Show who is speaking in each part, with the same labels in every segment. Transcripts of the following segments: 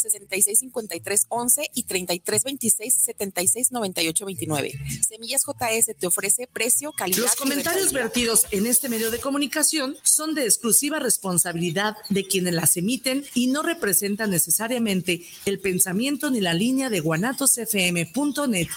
Speaker 1: 665311 y 3326 769829. Semillas JS te ofrece precio, calidad.
Speaker 2: Los comentarios vertidos en este medio de comunicación son de exclusiva responsabilidad de quienes las emiten y no representan necesariamente el pensamiento ni la línea de guanatosfm.net.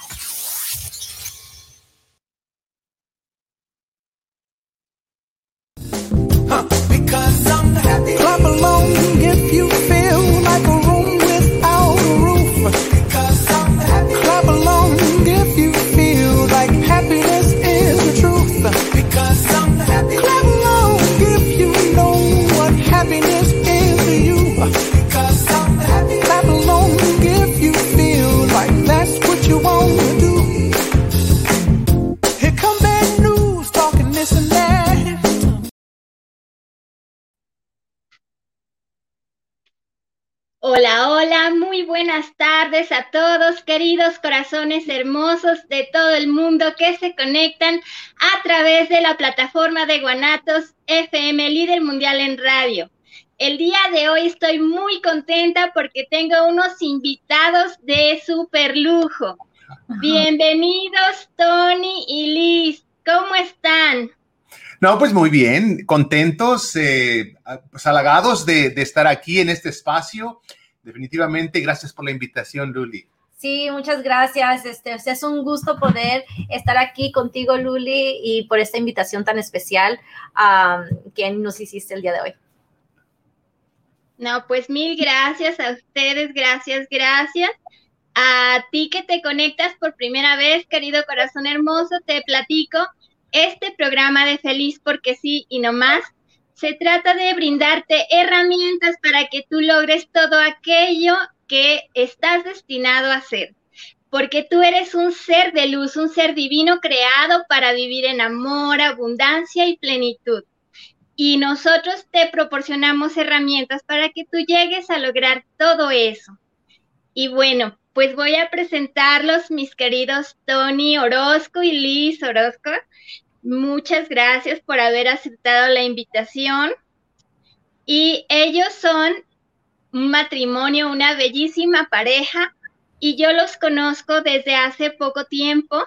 Speaker 3: buenas tardes a todos, queridos corazones hermosos de todo el mundo que se conectan a través de la plataforma de Guanatos FM, líder mundial en radio. El día de hoy estoy muy contenta porque tengo unos invitados de super lujo. Bienvenidos, Tony y Liz. ¿Cómo están?
Speaker 4: No, pues muy bien, contentos, eh, pues halagados de, de, estar aquí en este espacio definitivamente gracias por la invitación, Luli.
Speaker 5: Sí, muchas gracias. Este, es un gusto poder estar aquí contigo, Luli, y por esta invitación tan especial que nos hiciste el día de hoy.
Speaker 3: No, pues mil gracias a ustedes, gracias, gracias. A ti que te conectas por primera vez, querido corazón hermoso, te platico este programa de Feliz porque sí y no más se trata de brindarte herramientas para que tú logres todo aquello que estás destinado a hacer. Porque tú eres un ser de luz, un ser divino creado para vivir en amor, abundancia y plenitud. Y nosotros te proporcionamos herramientas para que tú llegues a lograr todo eso. Y bueno, pues voy a presentarlos, mis queridos Tony Orozco y Liz Orozco. Muchas gracias por haber aceptado la invitación. Y ellos son un matrimonio, una bellísima pareja, y yo los conozco desde hace poco tiempo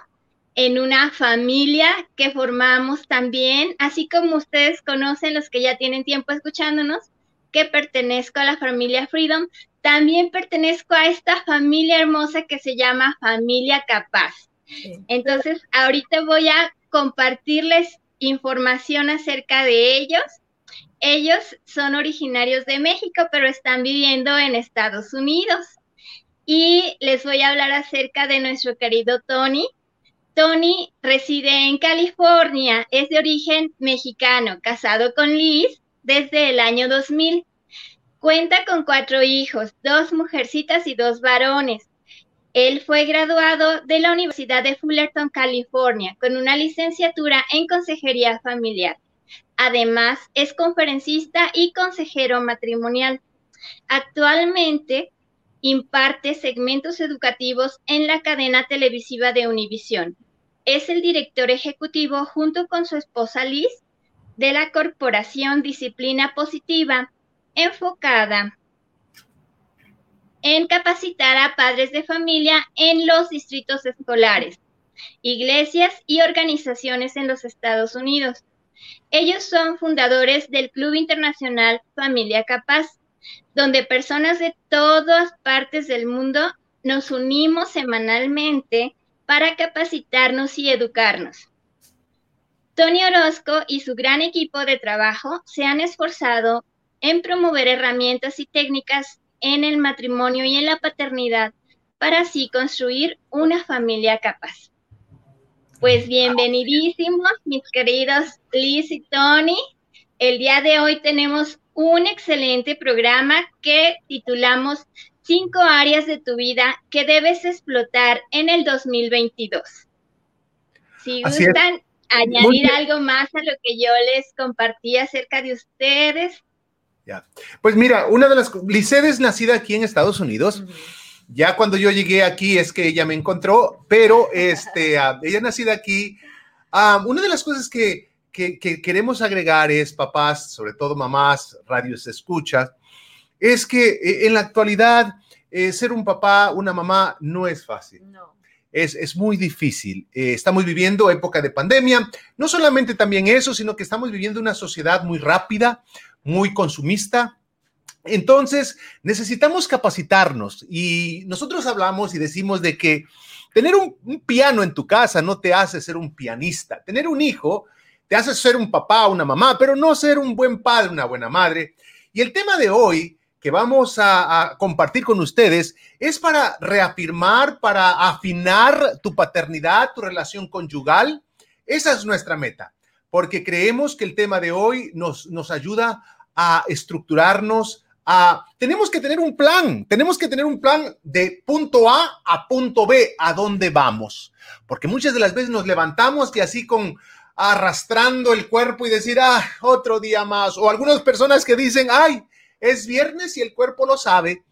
Speaker 3: en una familia que formamos también, así como ustedes conocen los que ya tienen tiempo escuchándonos, que pertenezco a la familia Freedom, también pertenezco a esta familia hermosa que se llama Familia Capaz. Entonces, ahorita voy a compartirles información acerca de ellos. Ellos son originarios de México, pero están viviendo en Estados Unidos. Y les voy a hablar acerca de nuestro querido Tony. Tony reside en California, es de origen mexicano, casado con Liz desde el año 2000. Cuenta con cuatro hijos, dos mujercitas y dos varones. Él fue graduado de la Universidad de Fullerton, California, con una licenciatura en consejería familiar. Además, es conferencista y consejero matrimonial. Actualmente imparte segmentos educativos en la cadena televisiva de Univisión. Es el director ejecutivo junto con su esposa Liz de la corporación Disciplina Positiva, enfocada en capacitar a padres de familia en los distritos escolares, iglesias y organizaciones en los Estados Unidos. Ellos son fundadores del Club Internacional Familia Capaz, donde personas de todas partes del mundo nos unimos semanalmente para capacitarnos y educarnos. Tony Orozco y su gran equipo de trabajo se han esforzado en promover herramientas y técnicas en el matrimonio y en la paternidad para así construir una familia capaz. Pues bienvenidísimos, mis queridos Liz y Tony. El día de hoy tenemos un excelente programa que titulamos Cinco áreas de tu vida que debes explotar en el 2022. Si gustan añadir algo más a lo que yo les compartí acerca de ustedes,
Speaker 4: pues mira, una de las, Lisette es nacida aquí en Estados Unidos. Ya cuando yo llegué aquí es que ella me encontró, pero este, uh, ella nacida aquí. una de las cosas que, que, queremos agregar es, papás, sobre todo mamás, radios escuchas, es que eh, en la actualidad eh, ser un papá, una mamá, no es fácil.
Speaker 5: No.
Speaker 4: Es, es muy difícil. Eh, estamos viviendo época de pandemia. No solamente también eso, sino que estamos viviendo una sociedad muy rápida, muy consumista. Entonces, necesitamos capacitarnos y nosotros hablamos y decimos de que tener un, piano en tu casa no te hace ser un pianista. Tener un hijo te hace ser un papá, una mamá, pero no ser un buen padre, una buena madre. Y el tema de hoy que vamos a, a, compartir con ustedes es para reafirmar, para afinar tu paternidad, tu relación conyugal. Esa es nuestra meta, porque creemos que el tema de hoy nos, nos ayuda a estructurarnos, a, tenemos que tener un plan, tenemos que tener un plan de punto A a punto B, a dónde vamos, porque muchas de las veces nos levantamos y así con arrastrando el cuerpo y decir, ah, otro día más, o algunas personas que dicen, ay, es viernes y el cuerpo lo sabe.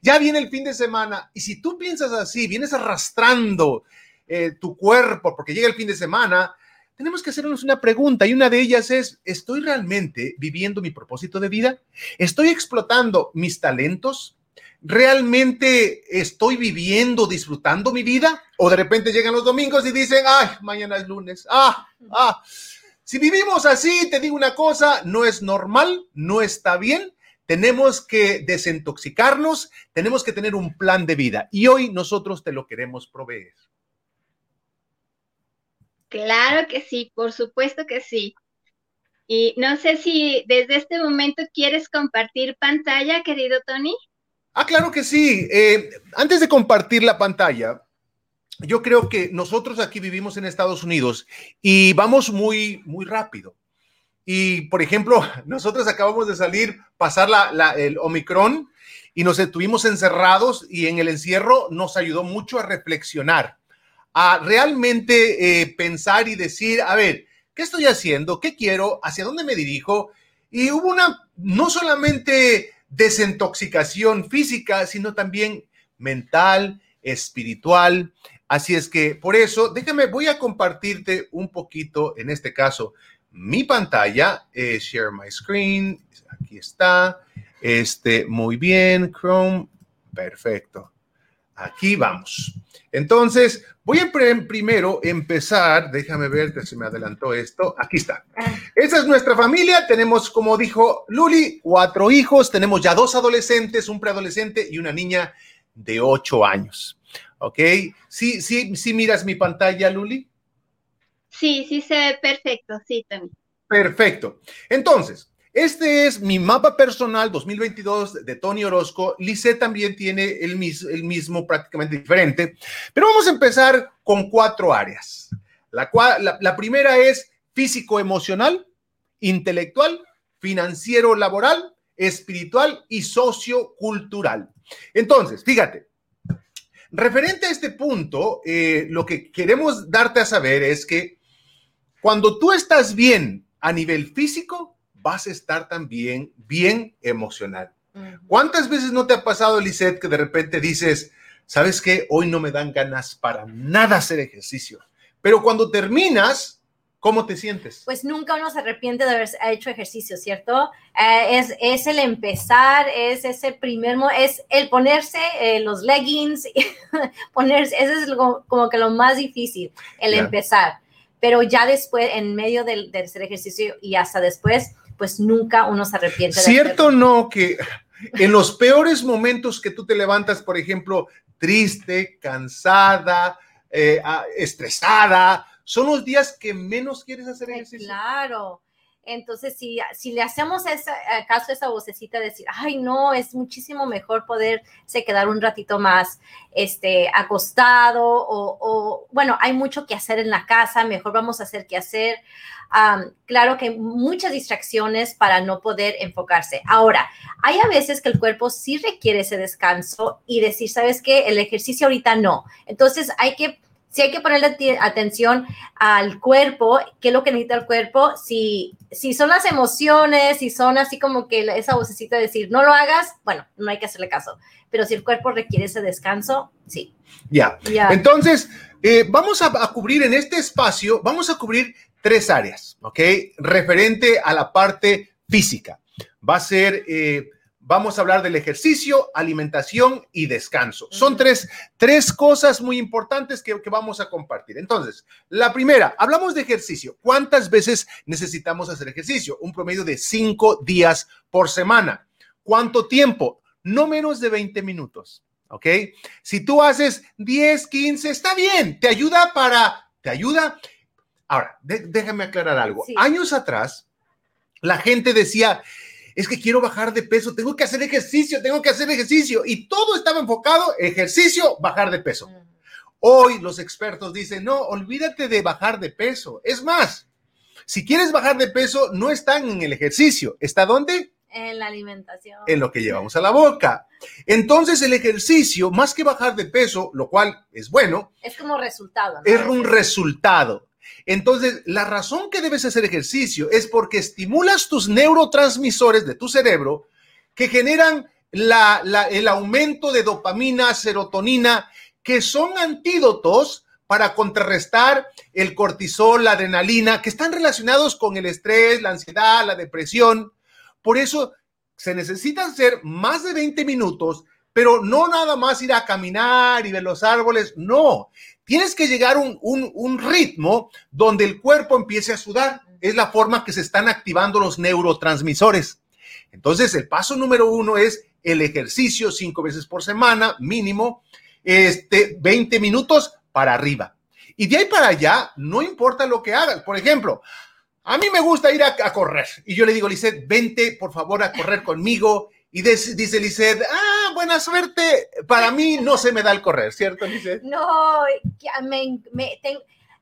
Speaker 4: Ya viene el fin de semana y si tú piensas así, vienes arrastrando eh, tu cuerpo porque llega el fin de semana, tenemos que hacernos una pregunta y una de ellas es, ¿estoy realmente viviendo mi propósito de vida? ¿Estoy explotando mis talentos? ¿Realmente estoy viviendo, disfrutando mi vida? O de repente llegan los domingos y dicen, ay, mañana es lunes. Ah, ah. Si vivimos así, te digo una cosa, no es normal, no está bien tenemos que desintoxicarnos, tenemos que tener un plan de vida y hoy nosotros te lo queremos proveer.
Speaker 3: Claro que sí, por supuesto que sí. Y no sé si desde este momento quieres compartir pantalla, querido Tony.
Speaker 4: Ah, claro que sí. Eh, antes de compartir la pantalla, yo creo que nosotros aquí vivimos en Estados Unidos y vamos muy, muy rápido. Y, por ejemplo, nosotros acabamos de salir, pasar la, el Omicron y nos estuvimos encerrados y en el encierro nos ayudó mucho a reflexionar, a realmente eh, pensar y decir, a ver, ¿qué estoy haciendo? ¿Qué quiero? ¿Hacia dónde me dirijo? Y hubo una, no solamente desintoxicación física, sino también mental, espiritual. Así es que por eso, déjame, voy a compartirte un poquito, en este caso, mi pantalla, eh, share my screen, aquí está, este, muy bien, Chrome, perfecto. Aquí vamos. Entonces, voy a primero empezar, déjame ver que se me adelantó esto, aquí está. Esa es nuestra familia, tenemos, como dijo Luli, cuatro hijos, tenemos ya dos adolescentes, un preadolescente y una niña de ocho años. ¿Ok? Sí, sí, sí miras mi pantalla, Luli.
Speaker 3: Sí, sí se ve perfecto, sí, también.
Speaker 4: Perfecto. Entonces, este es mi mapa personal 2022 de Tony Orozco. Lice también tiene el, mis, el mismo, prácticamente diferente, pero vamos a empezar con cuatro áreas. La, primera es físico-emocional, intelectual, financiero laboral, espiritual y sociocultural. Entonces, fíjate, referente a este punto, eh, lo que queremos darte a saber es que cuando tú estás bien a nivel físico, vas a estar también bien emocional. ¿Cuántas veces no te ha pasado, Lisette, que de repente dices, sabes qué, hoy no me dan ganas para nada hacer ejercicio? Pero cuando terminas, ¿Cómo te sientes?
Speaker 5: Pues nunca uno se arrepiente de haber hecho ejercicio, ¿cierto? Eh, es, es, el empezar, es ese primer, es el ponerse eh, los leggings, ponerse, eso es lo, como que lo más difícil, el yeah. empezar pero ya después, en medio del, del hacer ejercicio y hasta después, pues nunca uno se arrepiente.
Speaker 4: ¿Cierto no que en los peores momentos que tú te levantas, por ejemplo, triste, cansada, eh, estresada, son los días que menos quieres hacer ejercicio?
Speaker 5: Claro. Entonces, si, si le hacemos esa, caso a esa vocecita de decir, ay, no, es muchísimo mejor poderse quedar un ratito más este, acostado o, bueno, hay mucho que hacer en la casa, mejor vamos a hacer que hacer. Claro que muchas distracciones para no poder enfocarse. Ahora, hay a veces que el cuerpo sí requiere ese descanso y decir, ¿sabes qué? El ejercicio ahorita no. Entonces, hay que sí hay que ponerle atención al cuerpo, qué es lo que necesita el cuerpo, si, si son las emociones, si son así como que esa vocecita de decir, no lo hagas, bueno, no hay que hacerle caso, pero si el cuerpo requiere ese descanso, sí.
Speaker 4: Ya, yeah. entonces, eh, vamos a, a, cubrir en este espacio, vamos a cubrir tres áreas, ¿ok? Referente a la parte física. Va a ser... Eh, vamos a hablar del ejercicio, alimentación y descanso. Son tres, tres cosas muy importantes que, que, vamos a compartir. Entonces, la primera, hablamos de ejercicio. ¿Cuántas veces necesitamos hacer ejercicio? Un promedio de cinco días por semana. ¿Cuánto tiempo? No menos de 20 minutos. ¿Ok? Si tú haces 10, 15, está bien, te ayuda para, te ayuda. Ahora, déjame aclarar algo. Sí. Años atrás, la gente decía, es que quiero bajar de peso, tengo que hacer ejercicio, tengo que hacer ejercicio. Y todo estaba enfocado, ejercicio, bajar de peso. Hoy los expertos dicen, no, olvídate de bajar de peso. Es más, si quieres bajar de peso, no están en el ejercicio. ¿Está dónde?
Speaker 5: En la alimentación.
Speaker 4: En lo que llevamos a la boca. Entonces el ejercicio, más que bajar de peso, lo cual es bueno.
Speaker 5: Es como resultado. ¿no?
Speaker 4: Es un resultado. Entonces, la razón que debes hacer ejercicio es porque estimulas tus neurotransmisores de tu cerebro que generan la, el aumento de dopamina, serotonina, que son antídotos para contrarrestar el cortisol, la adrenalina, que están relacionados con el estrés, la ansiedad, la depresión. Por eso se necesitan hacer más de 20 minutos, pero no nada más ir a caminar y ver los árboles, no. Tienes que llegar a un, ritmo donde el cuerpo empiece a sudar. Es la forma que se están activando los neurotransmisores. Entonces, el paso número uno es el ejercicio cinco veces por semana, mínimo, este, 20 minutos para arriba. Y de ahí para allá, no importa lo que hagas. Por ejemplo, a mí me gusta ir a, a correr. Y yo le digo, Lizeth, vente por favor a correr conmigo. Y dice, Lizeth, ah, buena suerte. Para mí no se me da el correr, ¿cierto, Lizeth?
Speaker 5: No, me, me ten,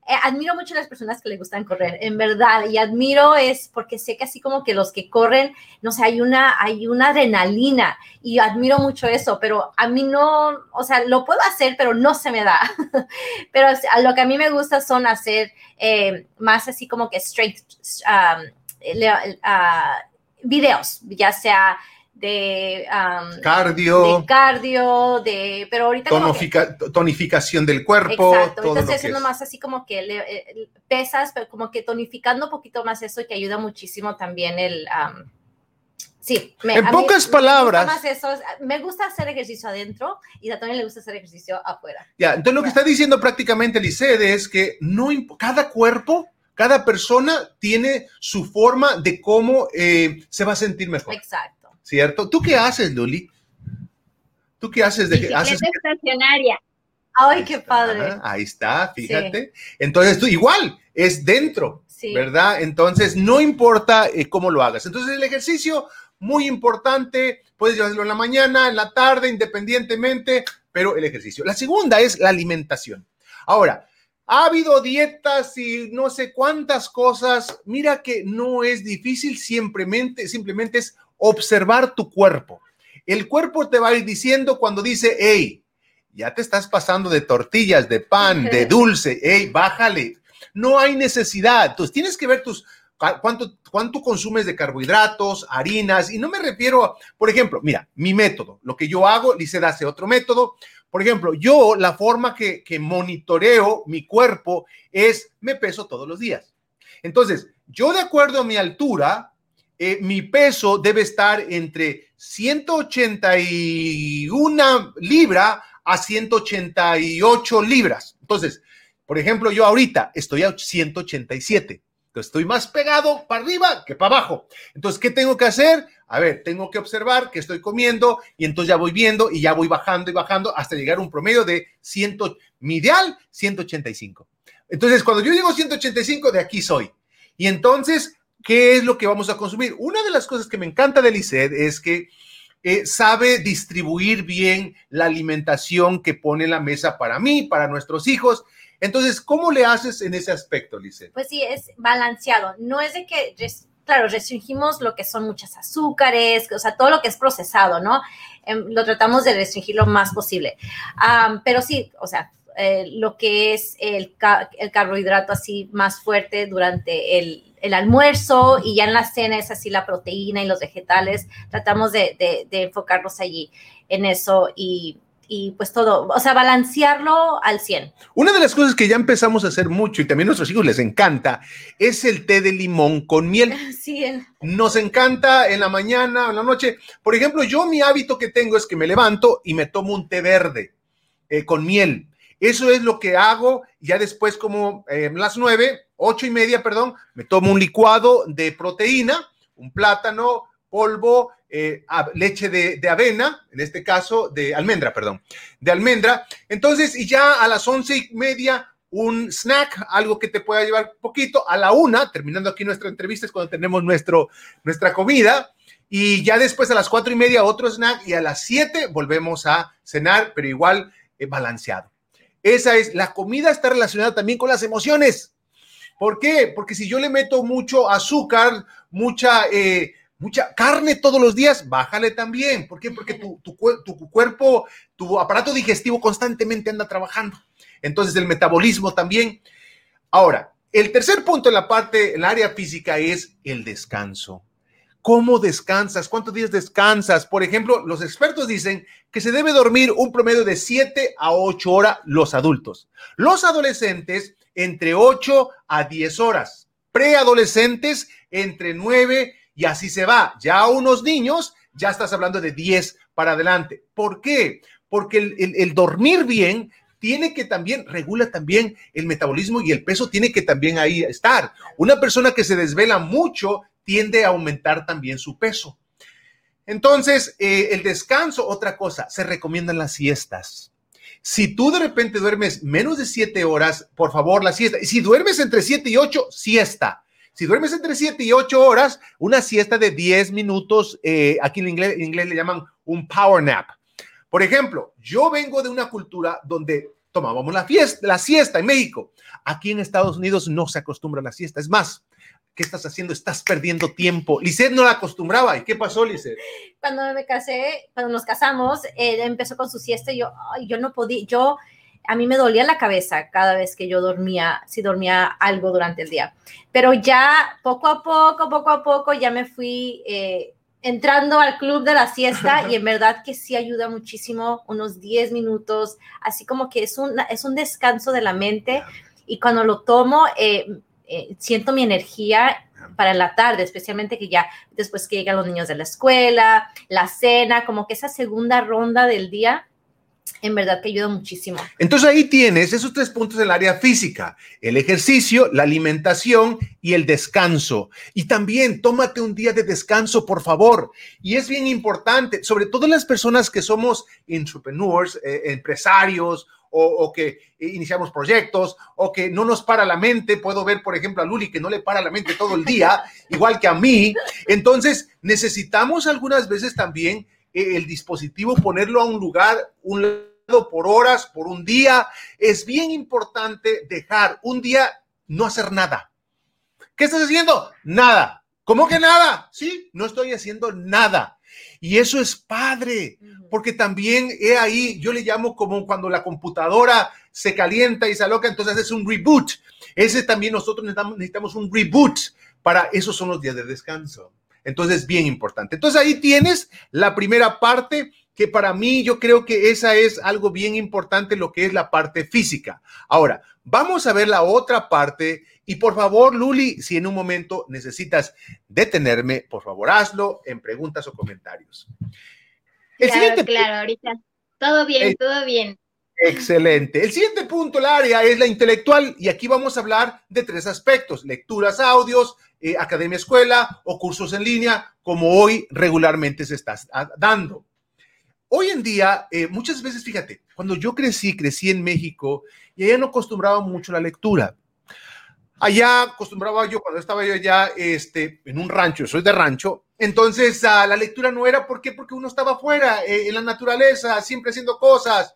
Speaker 5: eh, admiro mucho a las personas que le gustan correr, en verdad, y admiro es porque sé que así como que los que corren, no sé, hay una, hay una adrenalina y admiro mucho eso, pero a mí no, o sea, lo puedo hacer, pero no se me da. pero lo que a mí me gusta son hacer eh, más así como que strength um, uh, videos, ya sea de um,
Speaker 4: cardio,
Speaker 5: de cardio, de, pero ahorita
Speaker 4: Tonifica, que, tonificación del cuerpo.
Speaker 5: Exacto, todo entonces es más así como que le, eh, pesas, pero como que tonificando un poquito más eso que ayuda muchísimo también el... Um, sí,
Speaker 4: me, en pocas mí, palabras.
Speaker 5: Me gusta, eso, me gusta hacer ejercicio adentro y a Tony le gusta hacer ejercicio afuera.
Speaker 4: Ya, entonces lo que está diciendo prácticamente Licede es que no cada cuerpo cada persona tiene su forma de cómo eh, se va a sentir mejor.
Speaker 5: Exacto.
Speaker 4: ¿Cierto? ¿Tú qué haces, Luli? ¿Tú qué haces? De,
Speaker 3: Bicicleta
Speaker 4: haces
Speaker 3: estacionaria.
Speaker 5: Ay, qué padre.
Speaker 4: Ah, ahí está, fíjate. Sí. Entonces tú igual, es dentro, sí. ¿verdad? Entonces no importa eh, cómo lo hagas. Entonces el ejercicio, muy importante, puedes llevarlo en la mañana, en la tarde, independientemente, pero el ejercicio. La segunda es la alimentación. Ahora, ha habido dietas y no sé cuántas cosas. Mira que no es difícil, simplemente, simplemente es observar tu cuerpo. El cuerpo te va a ir diciendo cuando dice, hey, ya te estás pasando de tortillas, de pan, de dulce, hey, bájale. No hay necesidad. Entonces tienes que ver tus, cuánto, cuánto consumes de carbohidratos, harinas, y no me refiero a, por ejemplo, mira, mi método, lo que yo hago, Lizeth hace otro método. Por ejemplo, yo la forma que, que monitoreo mi cuerpo es, me peso todos los días. Entonces, yo de acuerdo a mi altura, eh, mi peso debe estar entre 181 libra a 188 libras. Entonces, por ejemplo, yo ahorita estoy a 187. Entonces, estoy más pegado para arriba que para abajo. Entonces, ¿qué tengo que hacer? A ver, tengo que observar que estoy comiendo y entonces ya voy viendo y ya voy bajando y bajando hasta llegar a un promedio de 100, mi ideal, 185. Entonces, cuando yo digo 185, de aquí soy. Y entonces, ¿qué es lo que vamos a consumir? Una de las cosas que me encanta de Lisset es que eh, sabe distribuir bien la alimentación que pone en la mesa para mí, para nuestros hijos. Entonces, ¿cómo le haces en ese aspecto, Lisset?
Speaker 5: Pues sí, es balanceado. No es de que, claro, restringimos lo que son muchas azúcares, o sea, todo lo que es procesado, ¿no? Eh, lo tratamos de restringir lo más posible. Pero sí, o sea, eh, lo que es el, el, carbohidrato así más fuerte durante el, el, almuerzo y ya en la cena es así la proteína y los vegetales. Tratamos de, de, de enfocarnos allí en eso y, y pues todo, o sea, balancearlo al 100.
Speaker 4: Una de las cosas que ya empezamos a hacer mucho y también a nuestros hijos les encanta es el té de limón con miel.
Speaker 5: Sí,
Speaker 4: Nos encanta en la mañana, en la noche. Por ejemplo, yo mi hábito que tengo es que me levanto y me tomo un té verde eh, con miel. Eso es lo que hago. Ya después, como eh, las nueve, ocho y media, perdón, me tomo un licuado de proteína, un plátano, polvo, eh, leche de, avena, en este caso de almendra, perdón, de almendra. Entonces, y ya a las once y media, un snack, algo que te pueda llevar poquito. A la una, terminando aquí nuestra entrevista, es cuando tenemos nuestro, nuestra comida. Y ya después a las cuatro y media otro snack y a las siete volvemos a cenar, pero igual eh, balanceado. Esa es, la comida está relacionada también con las emociones. ¿Por qué? Porque si yo le meto mucho azúcar, mucha eh, mucha carne todos los días, bájale también. ¿Por qué? Porque tu, tu, cuerpo, tu aparato digestivo constantemente anda trabajando. Entonces el metabolismo también. Ahora, el tercer punto en la parte, el área física es el descanso. ¿Cómo descansas? ¿Cuántos días descansas? Por ejemplo, los expertos dicen que se debe dormir un promedio de 7 a 8 horas los adultos. Los adolescentes entre 8 a 10 horas. Preadolescentes entre 9 y así se va. Ya unos niños, ya estás hablando de 10 para adelante. ¿Por qué? Porque el, dormir bien tiene que también, regula también el metabolismo y el peso tiene que también ahí estar. Una persona que se desvela mucho tiende a aumentar también su peso. Entonces, eh, el descanso, otra cosa, se recomiendan las siestas. Si tú de repente duermes menos de 7 horas, por favor, la siesta. Y si duermes entre 7 y 8, siesta. Si duermes entre 7 y 8 horas, una siesta de 10 minutos, eh, aquí en inglés, en inglés le llaman un power nap. Por ejemplo, yo vengo de una cultura donde tomábamos la, fiesta, la siesta en México. Aquí en Estados Unidos no se acostumbra a la siesta. Es más, ¿qué estás haciendo? Estás perdiendo tiempo. Lisette no la acostumbraba. ¿Y qué pasó, Lisette?
Speaker 5: Cuando me casé, cuando nos casamos, él empezó con su siesta y yo, yo no podía, yo a mí me dolía la cabeza cada vez que yo dormía, si dormía algo durante el día. Pero ya poco a poco, poco a poco, ya me fui eh, entrando al club de la siesta y en verdad que sí ayuda muchísimo, unos 10 minutos, así como que es un, es un descanso de la mente y cuando lo tomo, eh, eh, siento mi energía para la tarde, especialmente que ya después que llegan los niños de la escuela, la cena, como que esa segunda ronda del día en verdad que ayuda muchísimo.
Speaker 4: Entonces ahí tienes esos tres puntos del área física, el ejercicio, la alimentación y el descanso. Y también tómate un día de descanso, por favor. Y es bien importante, sobre todo las personas que somos entrepreneurs, eh, empresarios o, que iniciamos proyectos o que no nos para la mente. Puedo ver, por ejemplo, a Luli que no le para la mente todo el día, igual que a mí. Entonces necesitamos algunas veces también el dispositivo, ponerlo a un lugar, un lado por horas, por un día. Es bien importante dejar un día no hacer nada. ¿Qué estás haciendo? Nada. ¿Cómo que nada? Sí, no estoy haciendo nada. Y eso es padre, porque también he ahí, yo le llamo como cuando la computadora se calienta y se aloca, entonces es un reboot. Ese también nosotros necesitamos, necesitamos un reboot para esos son los días de descanso. Entonces, bien importante. Entonces, ahí tienes la primera parte que para mí yo creo que esa es algo bien importante, lo que es la parte física. Ahora, vamos a ver la otra parte y por favor, Luli, si en un momento necesitas detenerme, por favor, hazlo en preguntas o comentarios.
Speaker 3: claro, claro, ahorita. Todo bien, todo bien.
Speaker 4: Excelente. El siguiente punto, el área, es la intelectual y aquí vamos a hablar de tres aspectos, lecturas, audios, eh, academia escuela o cursos en línea, como hoy regularmente se está dando. Hoy en día, eh, muchas veces, fíjate, cuando yo crecí, crecí en México y allá no acostumbraba mucho la lectura. Allá acostumbraba yo, cuando estaba yo allá este, en un rancho, soy de rancho, entonces ah, la lectura no era, ¿por qué? Porque uno estaba afuera, eh, en la naturaleza, siempre haciendo cosas.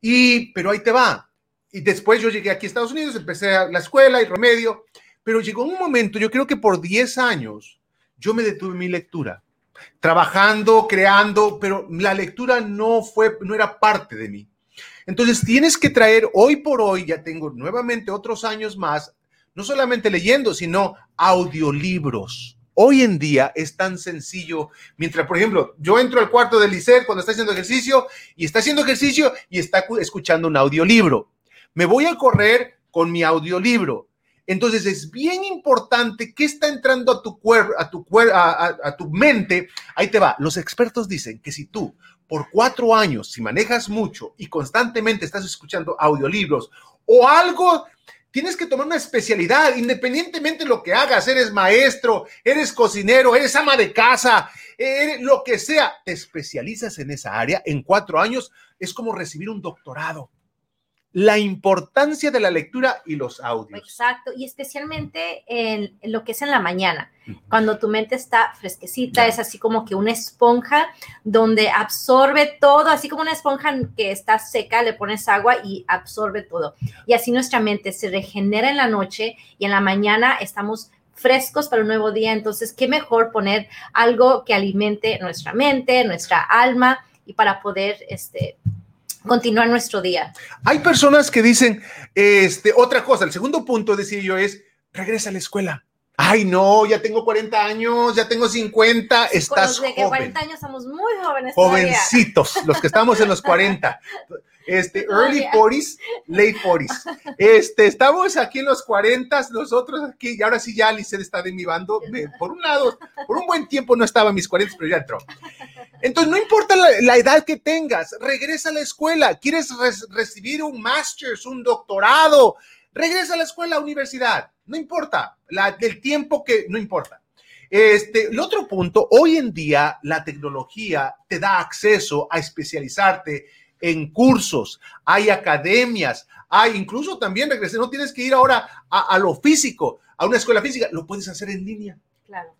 Speaker 4: Y, pero ahí te va. Y después yo llegué aquí a Estados Unidos, empecé la escuela y remedio, pero llegó un momento, yo creo que por 10 años, yo me detuve mi lectura, trabajando, creando, pero la lectura no fue, no era parte de mí. Entonces tienes que traer, hoy por hoy, ya tengo nuevamente otros años más, no solamente leyendo, sino audiolibros Hoy en día es tan sencillo, mientras, por ejemplo, yo entro al cuarto de Lisset cuando está haciendo ejercicio y está haciendo ejercicio y está escuchando un audiolibro. Me voy a correr con mi audiolibro. Entonces es bien importante que está entrando a tu cuerpo, a tu cuerpo, a, tu mente. Ahí te va. Los expertos dicen que si tú por cuatro años, si manejas mucho y constantemente estás escuchando audiolibros o algo Tienes que tomar una especialidad, independientemente de lo que hagas. Eres maestro, eres cocinero, eres ama de casa, eres lo que sea. Te especializas en esa área en cuatro años. Es como recibir un doctorado la importancia de la lectura y los audios.
Speaker 5: Exacto, y especialmente en, lo que es en la mañana, cuando tu mente está fresquecita, es así como que una esponja donde absorbe todo, así como una esponja que está seca, le pones agua y absorbe todo. Y así nuestra mente se regenera en la noche y en la mañana estamos frescos para un nuevo día. Entonces, qué mejor poner algo que alimente nuestra mente, nuestra alma y para poder este, continuar nuestro día.
Speaker 4: Hay personas que dicen, este, otra cosa, el segundo punto, decía yo, es, regresa a la escuela. Ay, no, ya tengo 40 años, ya tengo 50, estás
Speaker 5: de que 40 años somos muy jóvenes.
Speaker 4: Jovencitos, los que estamos en los 40. Este, early 40s, late 40s. Este, estamos aquí en los 40, nosotros aquí, y ahora sí ya Liced está de mi bando. por un lado, por un buen tiempo no estaba en mis 40, pero ya entró. Entonces, no importa la, edad que tengas, regresa a la escuela. ¿Quieres recibir un master's, un doctorado? Regresa a la escuela, universidad. No importa, la, el tiempo que no importa. Este, el otro punto, hoy en día la tecnología te da acceso a especializarte en cursos, hay academias, hay incluso también, regresé, no tienes que ir ahora a, a lo físico, a una escuela física, lo puedes hacer en línea.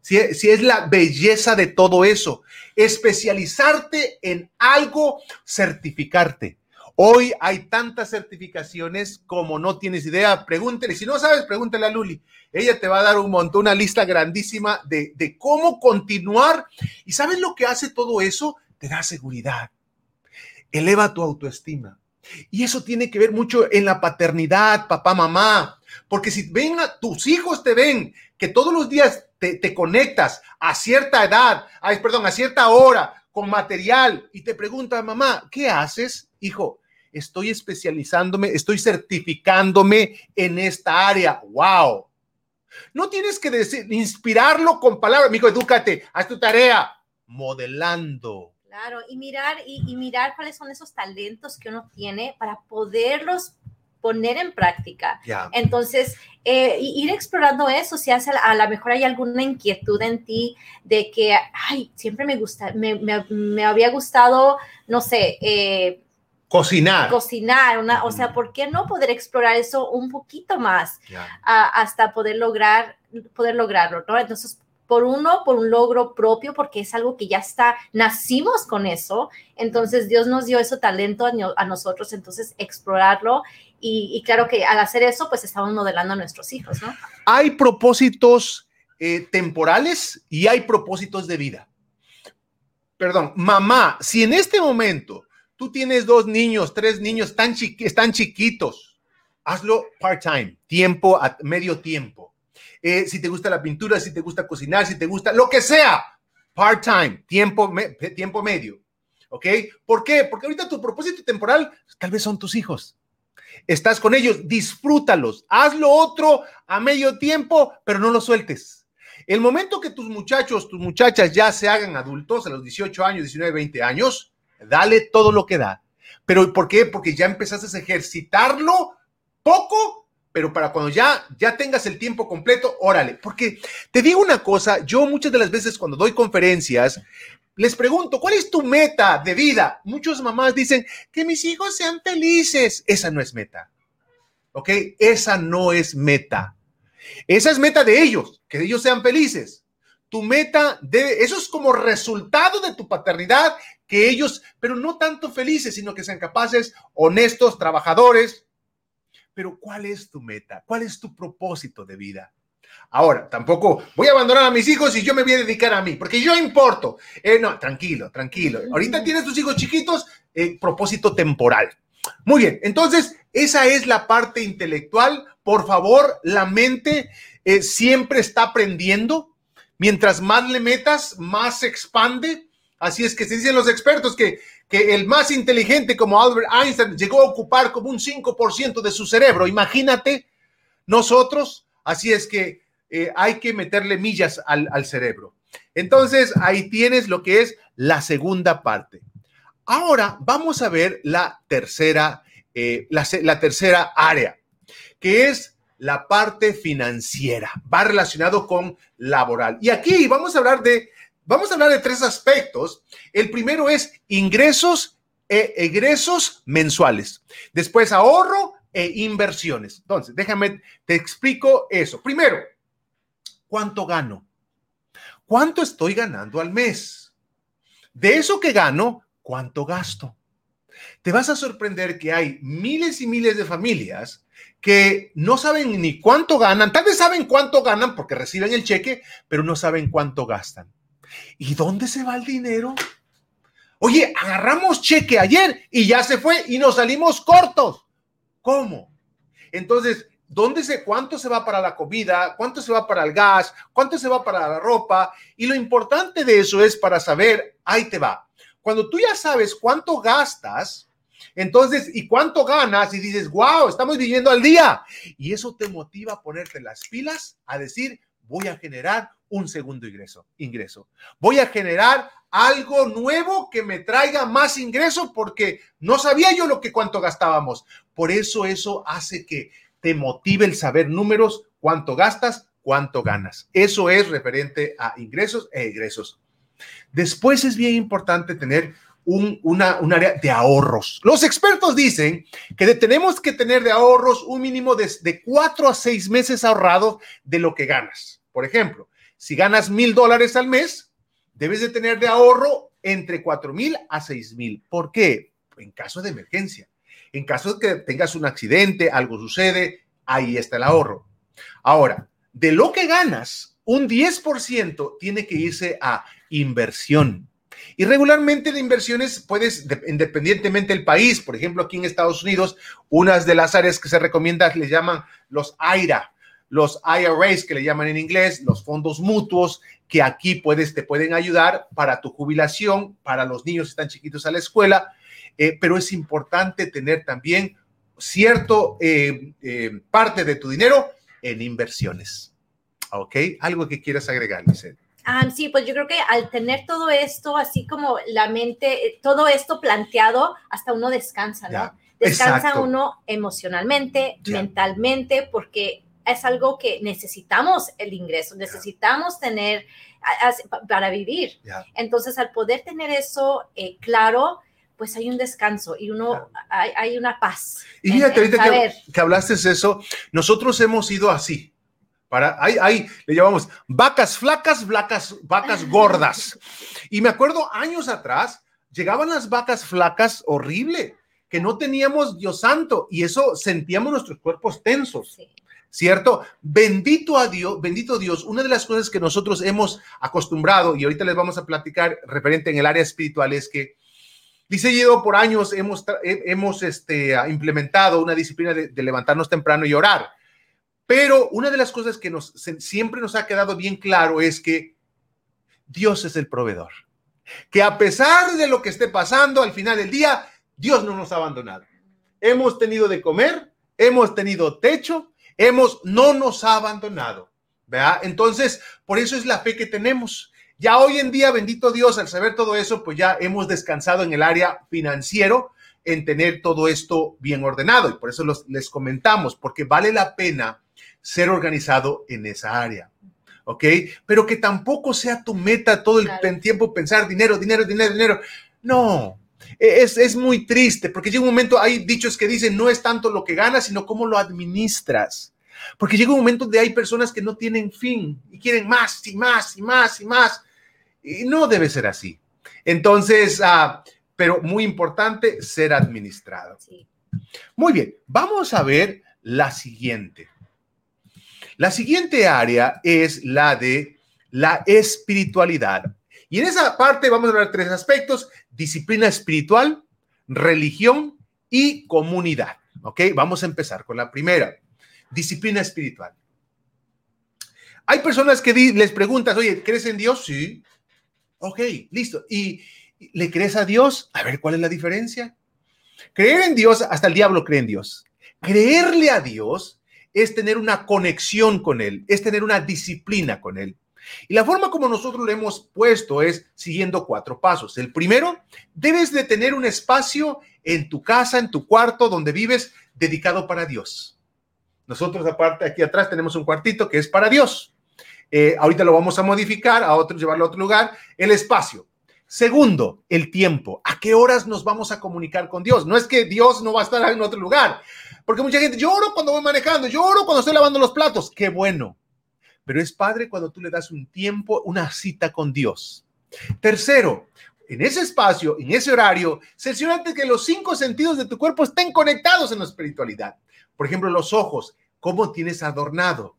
Speaker 4: Si, es la belleza de todo eso, especializarte en algo, certificarte. Hoy hay tantas certificaciones como no tienes idea. Pregúntele, si no sabes, pregúntele a Luli. Ella te va a dar un montón, una lista grandísima de, de cómo continuar. ¿Y sabes lo que hace todo eso? Te da seguridad. Eleva tu autoestima. Y eso tiene que ver mucho en la paternidad, papá, mamá. Porque si ven a tus hijos, te ven que todos los días te, conectas a cierta edad, ay, perdón, a cierta hora con material y te preguntan, mamá, ¿qué haces? Hijo, estoy especializándome, estoy certificándome en esta área. ¡Wow! No tienes que decir, inspirarlo con palabras. Hijo, edúcate, haz tu tarea, modelando.
Speaker 5: Claro, y mirar, y, y mirar cuáles son esos talentos que uno tiene para poderlos poner en práctica. Entonces, eh, ir explorando eso, si hace, a lo mejor hay alguna inquietud en ti de que, ay, siempre me gusta, me, había gustado, no sé, eh,
Speaker 4: cocinar.
Speaker 5: Cocinar, una, o sea, ¿por qué no poder explorar eso un poquito más hasta poder lograr, poder lograrlo, ¿no? Entonces, por uno, por un logro propio, porque es algo que ya está, nacimos con eso, entonces Dios nos dio ese talento a, nosotros, entonces explorarlo y, claro que al hacer eso, pues estamos modelando a nuestros hijos, ¿no?
Speaker 4: Hay propósitos eh, temporales y hay propósitos de vida. Perdón, mamá, si en este momento tú tienes dos niños, tres niños tan están chiquitos, hazlo part-time, tiempo, a medio tiempo eh, si te gusta la pintura, si te gusta cocinar, si te gusta lo que sea, part-time, tiempo, tiempo medio. ¿Ok? ¿Por qué? Porque ahorita tu propósito temporal tal vez son tus hijos. Estás con ellos, disfrútalos, haz lo otro a medio tiempo, pero no lo sueltes. El momento que tus muchachos, tus muchachas ya se hagan adultos a los 18 años, 19, 20 años, dale todo lo que da. Pero ¿por qué? Porque ya empezaste a ejercitarlo poco pero para cuando ya, ya tengas el tiempo completo, órale. Porque te digo una cosa, yo muchas de las veces cuando doy conferencias, les pregunto, ¿cuál es tu meta de vida? Muchas mamás dicen, que mis hijos sean felices. Esa no es meta. ¿Ok? Esa no es meta. Esa es meta de ellos, que ellos sean felices. Tu meta debe, eso es como resultado de tu paternidad, que ellos, pero no tanto felices, sino que sean capaces, honestos, trabajadores, pero ¿cuál es tu meta? ¿Cuál es tu propósito de vida? Ahora, tampoco voy a abandonar a mis hijos y yo me voy a dedicar a mí, porque yo importo. Eh, no, tranquilo, tranquilo. Ahorita tienes tus hijos chiquitos, eh, propósito temporal. Muy bien, entonces esa es la parte intelectual. Por favor, la mente eh, siempre está aprendiendo, Mientras más le metas, más se expande. Así es que se dicen los expertos que, que el más inteligente como Albert Einstein llegó a ocupar como un 5% de su cerebro. Imagínate nosotros. Así es que eh, hay que meterle millas al, al cerebro. Entonces, ahí tienes lo que es la segunda parte. Ahora vamos a ver la tercera, eh, la, la tercera área, que es la parte financiera. Va relacionado con laboral. Y aquí vamos a hablar de, vamos a hablar de tres aspectos. El primero es ingresos e egresos mensuales. Después ahorro e inversiones. Entonces, déjame, te explico eso. Primero, ¿cuánto gano? ¿Cuánto estoy ganando al mes? De eso que gano, ¿cuánto gasto? Te vas a sorprender que hay miles y miles de familias que no saben ni cuánto ganan, tal vez saben cuánto ganan porque reciben el cheque, pero no saben cuánto gastan. ¿Y dónde se va el dinero? Oye, agarramos cheque ayer y ya se fue y nos salimos cortos. ¿Cómo? Entonces, dónde se, cuánto se va para la comida, cuánto se va para el gas, cuánto se va para la ropa. Y lo importante de eso es para saber, ahí te va. Cuando tú ya sabes cuánto gastas, entonces, ¿y cuánto ganas? Y dices, wow, estamos viviendo al día. Y eso te motiva a ponerte las pilas, a decir, voy a generar un segundo ingreso. ingreso. Voy a generar algo nuevo que me traiga más ingreso porque no sabía yo lo que cuánto gastábamos. Por eso eso hace que te motive el saber números, cuánto gastas, cuánto ganas. Eso es referente a ingresos e egresos. Después es bien importante tener un, una, un área de ahorros. Los expertos dicen que tenemos que tener de ahorros un mínimo de, cuatro a seis meses ahorrado de lo que ganas. Por ejemplo, si ganas mil dólares al mes, debes de tener de ahorro entre cuatro mil a seis mil. ¿Por qué? En caso de emergencia. En caso de que tengas un accidente, algo sucede, ahí está el ahorro. Ahora, de lo que ganas, un 10% tiene que irse a inversión. Y regularmente de inversiones puedes, independientemente del país, por ejemplo, aquí en Estados Unidos, unas de las áreas que se recomienda le llaman los IRA, los IRAs que le llaman en inglés, los fondos mutuos, que aquí puedes, te pueden ayudar para tu jubilación, para los niños que están chiquitos a la escuela, eh, pero es importante tener también cierto eh, eh, parte de tu dinero en inversiones. ¿Ok? Algo que quieras agregar, Lisette.
Speaker 5: Ah, sí, pues yo creo que al tener todo esto, así como la mente, todo esto planteado, hasta uno descansa, ¿no? descansa uno emocionalmente, mentalmente, porque es algo que necesitamos el ingreso, necesitamos tener para vivir. Entonces, al poder tener eso claro, pues hay un descanso y uno, hay, una paz.
Speaker 4: Y fíjate, ahorita que, hablaste de eso, nosotros hemos ido así. Para, ahí, ahí le llamamos vacas flacas, vacas, vacas gordas. Y me acuerdo años atrás, llegaban las vacas flacas horrible, que no teníamos Dios santo, y eso sentíamos nuestros cuerpos tensos. ¿Cierto? Bendito a Dios, bendito Dios. Una de las cosas que nosotros hemos acostumbrado, y ahorita les vamos a platicar referente en el área espiritual, es que Dice Guido, por años hemos, hemos este, implementado una disciplina de, levantarnos temprano y orar. Pero una de las cosas que nos, siempre nos ha quedado bien claro es que Dios es el proveedor. Que a pesar de lo que esté pasando al final del día, Dios no nos ha abandonado. Hemos tenido de comer, hemos tenido techo, hemos, no nos ha abandonado. ¿verdad? Entonces, por eso es la fe que tenemos. Ya hoy en día, bendito Dios, al saber todo eso, pues ya hemos descansado en el área financiero, en tener todo esto bien ordenado. Y por eso les comentamos, porque vale la pena ser organizado en esa área. ¿Ok? Pero que tampoco sea tu meta todo el tiempo pensar dinero, dinero, dinero, dinero. No, e, es, es, muy triste porque llega un momento, hay dichos que dicen, no es tanto lo que ganas, sino cómo lo administras. Porque llega un momento donde hay personas que no tienen fin y quieren más y más y más y más. Y no debe ser así. Entonces, ah, pero muy importante ser administrado. Muy bien, vamos a ver la siguiente. La siguiente área es la de la espiritualidad. Y en esa parte vamos a hablar tres aspectos, disciplina espiritual, religión y comunidad. ¿Ok? Vamos a empezar con la primera, disciplina espiritual. Hay personas que les preguntas, oye, ¿crees en Dios? Sí. Ok, listo. ¿Y le crees a Dios? A ver, ¿cuál es la diferencia? Creer en Dios, hasta el diablo cree en Dios. Creerle a Dios es tener una conexión con Él, es tener una disciplina con Él. Y la forma como nosotros lo hemos puesto es siguiendo cuatro pasos. El primero, debes de tener un espacio en tu casa, en tu cuarto donde vives, dedicado para Dios. Nosotros aparte, aquí atrás tenemos un cuartito que es para Dios. Eh, ahorita lo vamos a modificar, a otro, llevarlo a otro lugar. El espacio. Segundo, el tiempo. ¿A qué horas nos vamos a comunicar con Dios? No es que Dios no va a estar en otro lugar. Porque mucha gente, lloro cuando voy manejando, lloro cuando estoy lavando los platos. Qué bueno. Pero es padre cuando tú le das un tiempo, una cita con Dios. Tercero, en ese espacio, en ese horario, cerciorate que los cinco sentidos de tu cuerpo estén conectados en la espiritualidad. Por ejemplo, los ojos, cómo tienes adornado.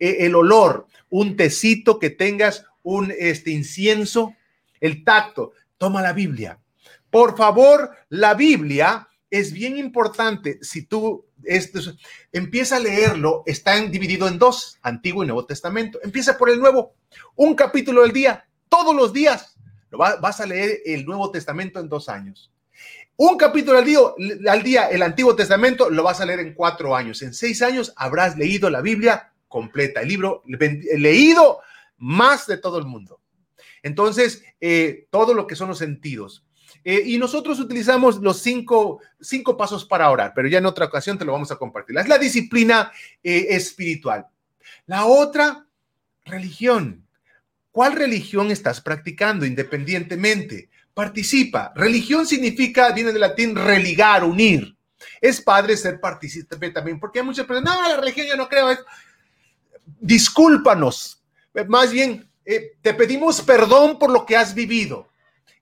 Speaker 4: E, el olor, un tecito que tengas, un este, incienso, el tacto. Toma la Biblia. Por favor, la Biblia es bien importante. Si tú esto, empieza a leerlo, está dividido en dos, Antiguo y Nuevo Testamento. Empieza por el Nuevo, un capítulo al día, todos los días. Lo vas a leer el Nuevo Testamento en dos años. Un capítulo al día, al día, el Antiguo Testamento, lo vas a leer en cuatro años. En seis años habrás leído la Biblia completa, el libro leído más de todo el mundo. Entonces, eh, todo lo que son los sentidos. Eh, y nosotros utilizamos los cinco, cinco, pasos para orar, pero ya en otra ocasión te lo vamos a compartir. Es la disciplina eh, espiritual. La otra, religión. ¿Cuál religión estás practicando independientemente? Participa. Religión significa, viene del latín religar, unir. Es padre ser partícipe también, porque hay muchas personas, no, la religión yo no creo. Discúlpanos. Más bien, eh, te pedimos perdón por lo que has vivido.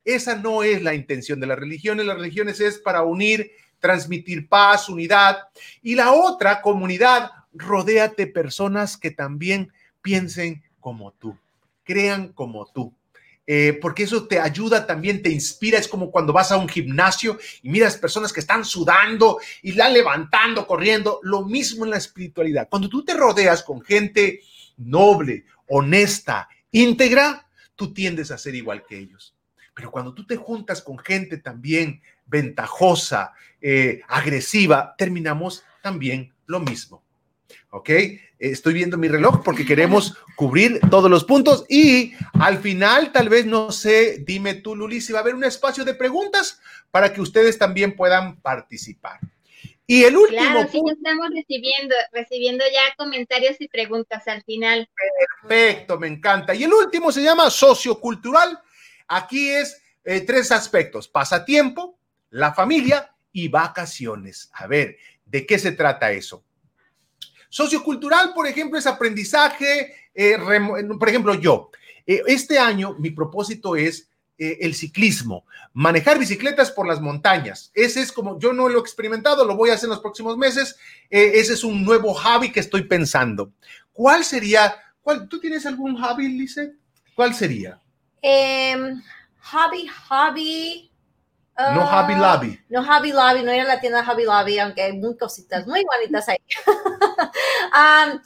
Speaker 4: Esa no es la intención de las religiones. Las religiones es para unir, transmitir paz, unidad. Y la otra comunidad, rodéate personas que también piensen como tú, crean como tú. Eh, porque eso te ayuda también, te inspira. Es como cuando vas a un gimnasio y miras personas que están sudando y la levantando, corriendo. Lo mismo en la espiritualidad. Cuando tú te rodeas con gente noble, honesta, íntegra, tú tiendes a ser igual que ellos. Pero cuando tú te juntas con gente también ventajosa, eh, agresiva, terminamos también lo mismo. ¿Ok? Estoy viendo mi reloj porque queremos cubrir todos los puntos y al final, tal vez, no sé, dime tú, Luli, si va a haber un espacio de preguntas para que ustedes también puedan participar. Y el último.
Speaker 3: Claro, sí, estamos recibiendo, recibiendo ya comentarios y preguntas al final.
Speaker 4: Perfecto, me encanta. Y el último se llama sociocultural. Aquí es eh, tres aspectos: pasatiempo, la familia y vacaciones. A ver, ¿de qué se trata eso? Sociocultural, por ejemplo, es aprendizaje. Eh, por ejemplo, yo, eh, este año mi propósito es eh, el ciclismo, manejar bicicletas por las montañas. Ese es como, yo no lo he experimentado, lo voy a hacer en los próximos meses. Eh, ese es un nuevo hobby que estoy pensando. ¿Cuál sería? Cuál, ¿Tú tienes algún hobby, Lice? ¿Cuál sería?
Speaker 5: Em, hobby, hobby.
Speaker 4: no Hobby Lobby.
Speaker 5: No Hobby Lobby, no ir a la tienda Hobby Lobby, aunque hay muy cositas muy bonitas ahí. um,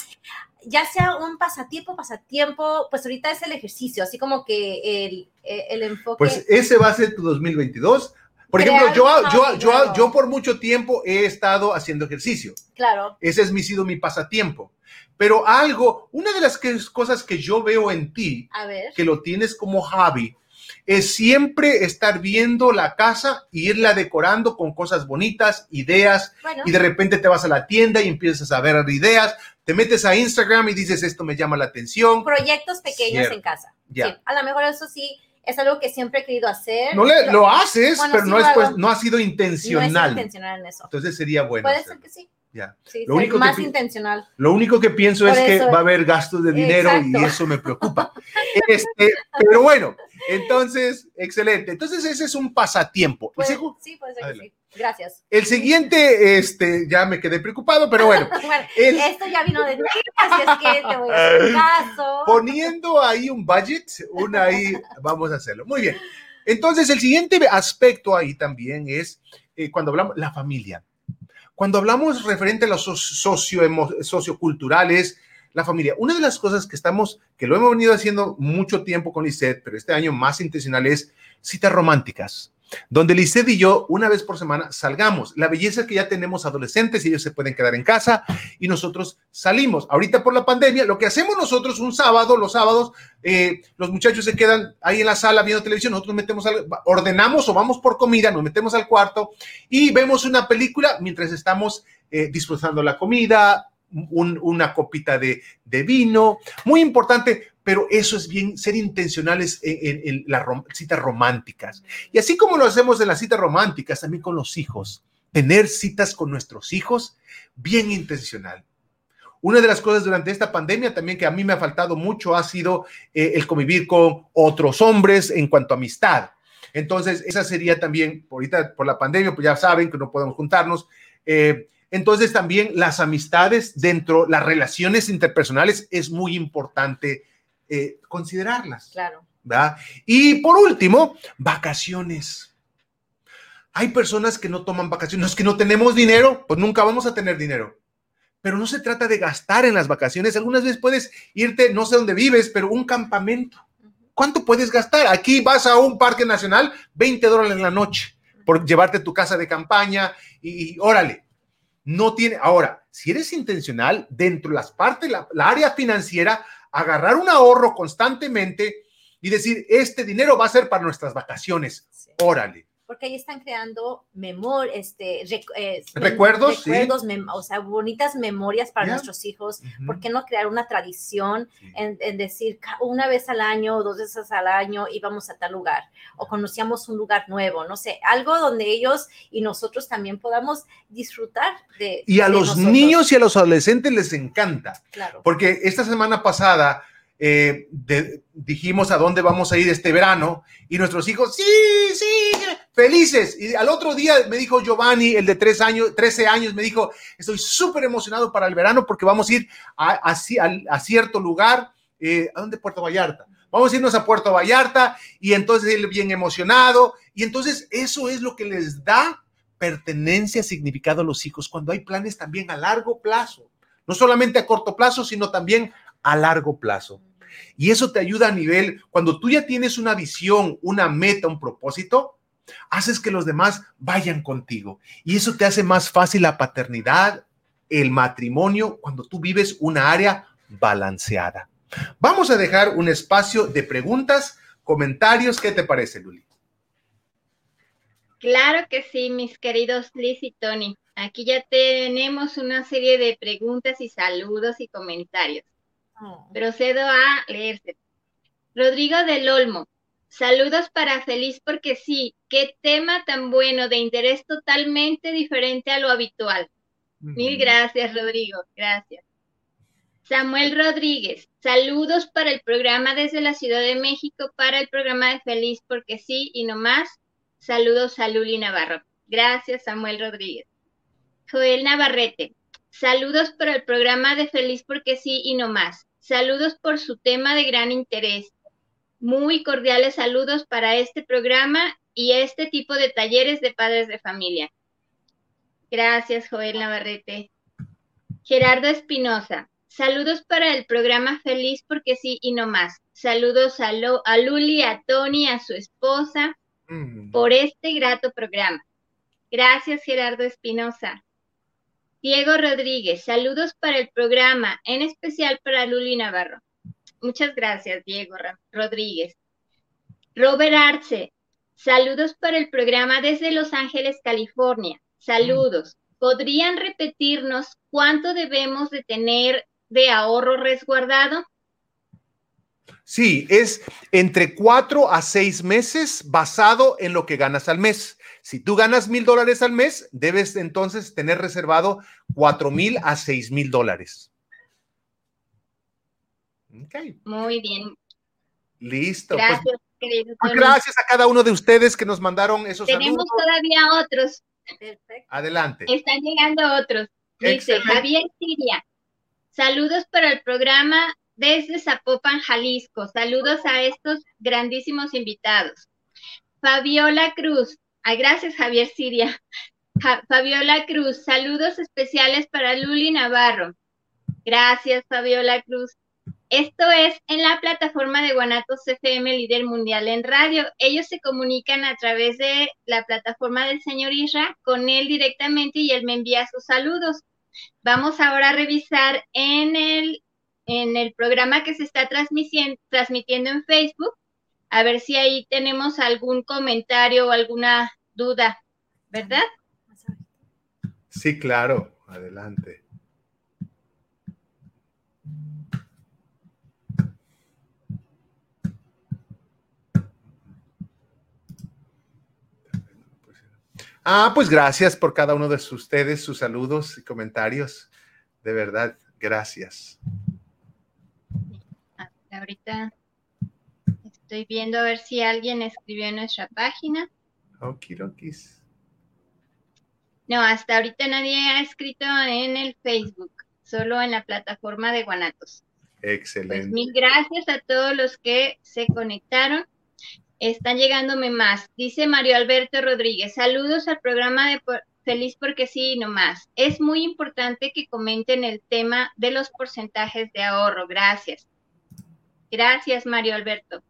Speaker 5: ya sea un pasatiempo, pasatiempo, pues ahorita es el ejercicio, así como que el, el enfoque.
Speaker 4: Pues ese va a ser tu 2022. Por ejemplo, yo, yo, yo, yo por mucho tiempo he estado haciendo ejercicio.
Speaker 5: Claro.
Speaker 4: Ese es mi, sido mi pasatiempo. Pero algo, una de las cosas que yo veo en ti, que lo tienes como hobby, es siempre estar viendo la casa e irla decorando con cosas bonitas, ideas, y de repente te vas a la tienda y empiezas a ver ideas, te metes a Instagram y dices, esto me llama la atención.
Speaker 5: Proyectos pequeños en casa. Ya. a lo mejor eso sí es algo que siempre he querido hacer.
Speaker 4: No le, lo, haces, pero no, es, pues, no ha sido intencional. No
Speaker 5: es intencional en eso.
Speaker 4: Entonces sería bueno.
Speaker 5: Puede ser que sí.
Speaker 4: Ya.
Speaker 5: Sí, lo único más intencional.
Speaker 4: Lo único que pienso es que va a haber gastos de dinero y eso me preocupa. este, pero bueno, entonces, excelente. Entonces, ese es un pasatiempo.
Speaker 5: sí, puede ser que sí. Gracias.
Speaker 4: El siguiente, este, ya me quedé preocupado, pero bueno.
Speaker 5: esto ya vino de ti, así es que te voy a hacer caso.
Speaker 4: Poniendo ahí un budget, una ahí, vamos a hacerlo. Muy bien. Entonces, el siguiente aspecto ahí también es eh, cuando hablamos la familia. Cuando hablamos referente a los socio socioculturales, la familia. Una de las cosas que estamos, que lo hemos venido haciendo mucho tiempo con Lisette, pero este año más intencional es citas románticas donde Lisset y yo una vez por semana salgamos. La belleza es que ya tenemos adolescentes y ellos se pueden quedar en casa y nosotros salimos. Ahorita por la pandemia, lo que hacemos nosotros un sábado, los sábados, eh, los muchachos se quedan ahí en la sala viendo televisión, nosotros metemos, ordenamos o vamos por comida, nos metemos al cuarto y vemos una película mientras estamos eh, disfrutando la comida, una copita de, vino. Muy importante, pero eso es bien, ser intencionales en, las citas románticas. Y así como lo hacemos en las citas románticas, también con los hijos, tener citas con nuestros hijos, bien intencional. Una de las cosas durante esta pandemia también que a mí me ha faltado mucho ha sido eh, el convivir con otros hombres en cuanto a amistad. Entonces, esa sería también, ahorita por la pandemia, pues ya saben que no podemos juntarnos. Eh, entonces, también las amistades dentro, las relaciones interpersonales es muy importante eh, considerarlas.
Speaker 5: Claro.
Speaker 4: ¿verdad? Y por último, vacaciones. Hay personas que no toman vacaciones, que no tenemos dinero, pues nunca vamos a tener dinero. Pero no se trata de gastar en las vacaciones. Algunas veces puedes irte, no sé dónde vives, pero un campamento. ¿Cuánto puedes gastar? Aquí vas a un parque nacional, 20 dólares en la noche por llevarte tu casa de campaña y, órale. No tiene. Ahora, si eres intencional, dentro de las partes, la, la área financiera, agarrar un ahorro constantemente y decir, este dinero va a ser para nuestras vacaciones. Órale
Speaker 5: porque ahí están creando memor, este,
Speaker 4: eh, recuerdos,
Speaker 5: recuerdos o sea, bonitas memorias para nuestros hijos. ¿Por qué no crear una tradición en, decir una vez al año o dos veces al año íbamos a tal lugar o conocíamos un lugar nuevo, no sé, algo donde ellos y nosotros también podamos disfrutar de.
Speaker 4: Y a los niños y a los adolescentes les encanta.
Speaker 5: Claro.
Speaker 4: Porque esta semana pasada eh, dijimos a dónde vamos a ir este verano y nuestros hijos, sí, sí, felices. Y al otro día me dijo Giovanni, el de tres años, 13 años, me dijo, estoy súper emocionado para el verano porque vamos a ir a, cierto lugar, eh, ¿a dónde? Puerto Vallarta. Vamos a irnos a Puerto Vallarta y entonces él bien emocionado. Y entonces eso es lo que les da pertenencia, significado a los hijos cuando hay planes también a largo plazo. No solamente a corto plazo, sino también a largo plazo. Y eso te ayuda a nivel, cuando tú ya tienes una visión, una meta, un propósito, haces que los demás vayan contigo. Y eso te hace más fácil la paternidad, el matrimonio, cuando tú vives una área balanceada. Vamos a dejar un espacio de preguntas, comentarios. ¿Qué te parece, Luli?
Speaker 3: Claro que sí, mis queridos Liz y Tony. Aquí ya tenemos una serie de preguntas y saludos y comentarios. Oh. Procedo a leerse. Rodrigo del Olmo. Saludos para Feliz porque sí, qué tema tan bueno de interés totalmente diferente a lo habitual. Mil gracias, Rodrigo. Gracias. Samuel Rodríguez, saludos para el programa desde la Ciudad de México, para el programa de Feliz porque sí y no más. Saludos a Luli Navarro. Gracias, Samuel Rodríguez. Joel Navarrete, Saludos por el programa de Feliz porque sí y no más. Saludos por su tema de gran interés. Muy cordiales saludos para este programa y este tipo de talleres de padres de familia. Gracias, Joel Navarrete. Gerardo Espinosa. Saludos para el programa Feliz porque sí y no más. Saludos a, a Luli, a Tony, a su esposa mm. por este grato programa. Gracias, Gerardo Espinosa. Diego Rodríguez, saludos para el programa, en especial para Luli Navarro. Muchas gracias, Diego Rodríguez. Robert Arce, saludos para el programa desde Los Ángeles, California. Saludos. ¿Podrían repetirnos cuánto debemos de tener de ahorro resguardado?
Speaker 4: Sí, es entre cuatro a seis meses basado en lo que ganas al mes. Si tú ganas mil dólares al mes, debes entonces tener reservado cuatro mil a seis mil dólares.
Speaker 3: Muy bien.
Speaker 4: Listo.
Speaker 3: Pues, gracias, querido.
Speaker 4: Gracias a cada uno de ustedes que nos mandaron esos
Speaker 3: Tenemos todavía otros.
Speaker 4: Adelante.
Speaker 3: Están llegando otros. Dice Javier Siria. Saludos para el programa desde Zapopan, Jalisco. Saludos a estos grandísimos invitados. Fabiola Cruz, Gracias, Javier Siria. Fabiola Cruz, saludos especiales para Luli Navarro. Gracias, Fabiola Cruz. Esto es en la plataforma de Guanatos FM Líder Mundial en Radio. Ellos se comunican a través de la plataforma del señor Isra con él directamente y él me envía sus saludos. Vamos ahora a revisar en el, en el programa que se está transmitiendo en Facebook, a ver si ahí tenemos algún comentario o alguna duda, ¿verdad?
Speaker 4: Sí, claro, adelante. Ah, pues gracias por cada uno de ustedes, sus saludos y comentarios. De verdad, gracias.
Speaker 3: Ahorita estoy viendo a ver si alguien escribió en nuestra página.
Speaker 4: Okirokis.
Speaker 3: No, hasta ahorita nadie ha escrito en el Facebook, solo en la plataforma de Guanatos.
Speaker 4: Excelente. Pues
Speaker 3: mil gracias a todos los que se conectaron. Están llegándome más. Dice Mario Alberto Rodríguez, saludos al programa de Feliz porque sí, no más. Es muy importante que comenten el tema de los porcentajes de ahorro. Gracias. Gracias, Mario Alberto.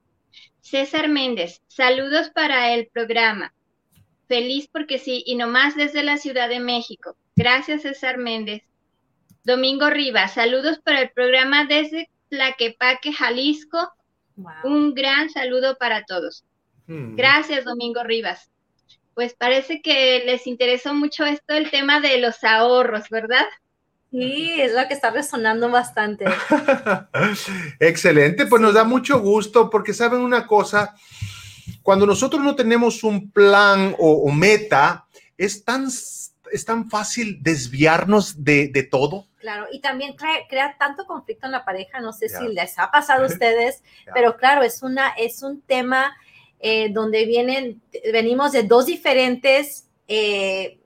Speaker 3: César Méndez, saludos para el programa. Feliz porque sí, y no más desde la Ciudad de México. Gracias, César Méndez. Domingo Rivas, saludos para el programa desde Tlaquepaque, Jalisco. Un gran saludo para todos. Hmm. Gracias, Domingo Rivas. Pues parece que les interesó mucho esto, el tema de los ahorros, ¿verdad?
Speaker 5: Sí, es lo que está resonando bastante.
Speaker 4: Excelente, pues nos da mucho gusto porque saben una cosa, cuando nosotros no tenemos un plan o, meta, es tan, es tan fácil desviarnos de, de todo.
Speaker 5: Claro, y también crea, tanto conflicto en la pareja, no sé si les ha pasado a ustedes, pero claro, es, una, es un tema eh, donde vienen, venimos de dos diferentes, eh,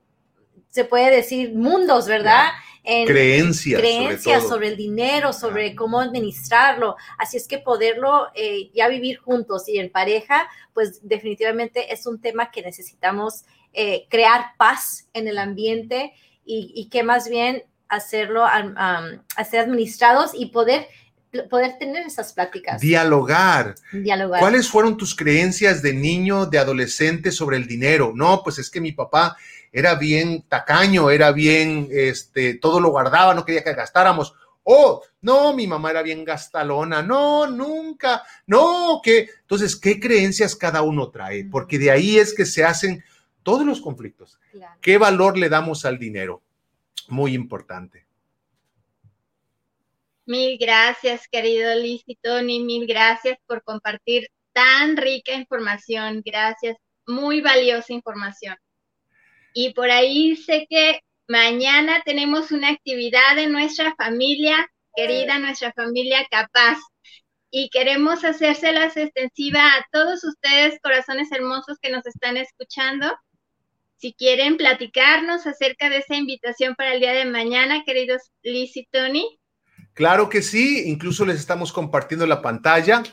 Speaker 5: se puede decir, mundos, ¿verdad?
Speaker 4: En, creencias.
Speaker 5: Creencias sobre, el dinero, sobre cómo administrarlo. Así es que poderlo eh, ya vivir juntos y en pareja, pues definitivamente es un tema que necesitamos crear paz en el ambiente y, y que más bien hacerlo, a ser administrados y poder poder tener esas pláticas.
Speaker 4: Dialogar.
Speaker 5: Dialogar.
Speaker 4: ¿Cuáles fueron tus creencias de niño, de adolescente sobre el dinero? No, pues es que mi papá era bien tacaño, era bien, este, todo lo guardaba, no quería que gastáramos. Oh, no, mi mamá era bien gastalona. No, nunca. No, que. Entonces, ¿qué creencias cada uno trae? Porque de ahí es que se hacen todos los conflictos. ¿Qué valor le damos al dinero? muy importante.
Speaker 3: Mil gracias, querido Liz y Tony, mil gracias por compartir tan rica información, gracias, muy valiosa información. Y por ahí sé que mañana tenemos una actividad de nuestra familia, querida, nuestra familia capaz, y queremos hacérselas extensiva a todos ustedes, corazones hermosos que nos están escuchando si quieren platicarnos acerca de esa invitación para el día de mañana, queridos Liz y Tony.
Speaker 4: Claro que sí, incluso les estamos compartiendo la pantalla.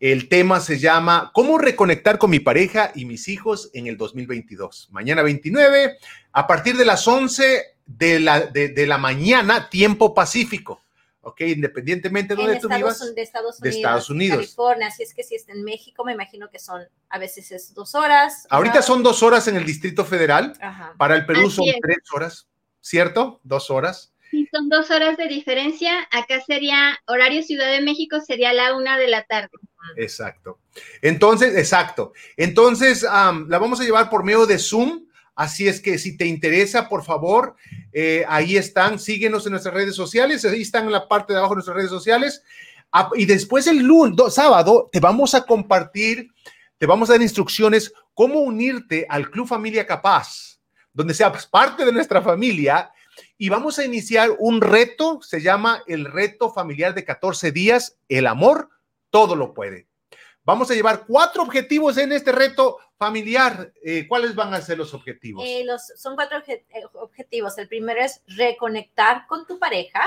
Speaker 4: El tema se llama ¿Cómo reconectar con mi pareja y mis hijos en el 2022? Mañana 29, a partir de las 11 de la, de la mañana, tiempo pacífico. ¿ok? Independientemente de donde tú vivas.
Speaker 5: De Estados Unidos.
Speaker 4: De Estados Unidos.
Speaker 5: California, así es que si está en México, me imagino que son, a veces es dos horas.
Speaker 4: Ahorita son dos horas en el Distrito Federal. Para el Perú son tres horas, ¿cierto? Dos horas.
Speaker 3: Sí, son dos horas de diferencia. Acá sería, horario Ciudad de México sería la una de la tarde.
Speaker 4: Exacto. Entonces, exacto. Entonces, la vamos a llevar por medio de Zoom Así es que si te interesa, por favor, eh, ahí están, síguenos en nuestras redes sociales, ahí están en la parte de abajo de nuestras redes sociales. Y después el lunes, sábado, te vamos a compartir, te vamos a dar instrucciones cómo unirte al Club Familia Capaz, donde seas parte de nuestra familia. Y vamos a iniciar un reto, se llama el reto familiar de 14 días, el amor, todo lo puede. Vamos a llevar cuatro objetivos en este reto familiar. Eh, ¿Cuáles van a ser los objetivos?
Speaker 5: Eh, los, son cuatro eh, objetivos. El primero es reconectar con tu pareja.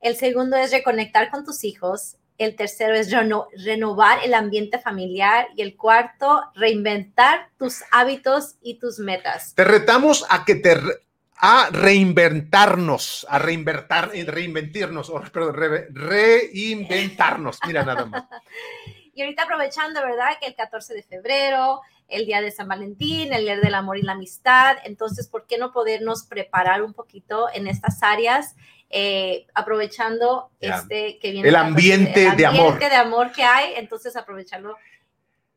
Speaker 5: El segundo es reconectar con tus hijos. El tercero es renovar el ambiente familiar. Y el cuarto, reinventar tus hábitos y tus metas.
Speaker 4: Te retamos a que te a reinventarnos, a reinventar, reinventirnos, o, perdón, reinventarnos. Mira nada más.
Speaker 5: Y ahorita aprovechando, ¿verdad? Que el 14 de febrero, el día de San Valentín, el día del amor y la amistad, entonces, ¿por qué no podernos preparar un poquito en estas áreas? Eh, aprovechando este que viene
Speaker 4: el ambiente,
Speaker 5: el ambiente
Speaker 4: de amor.
Speaker 5: de amor que hay, entonces aprovecharlo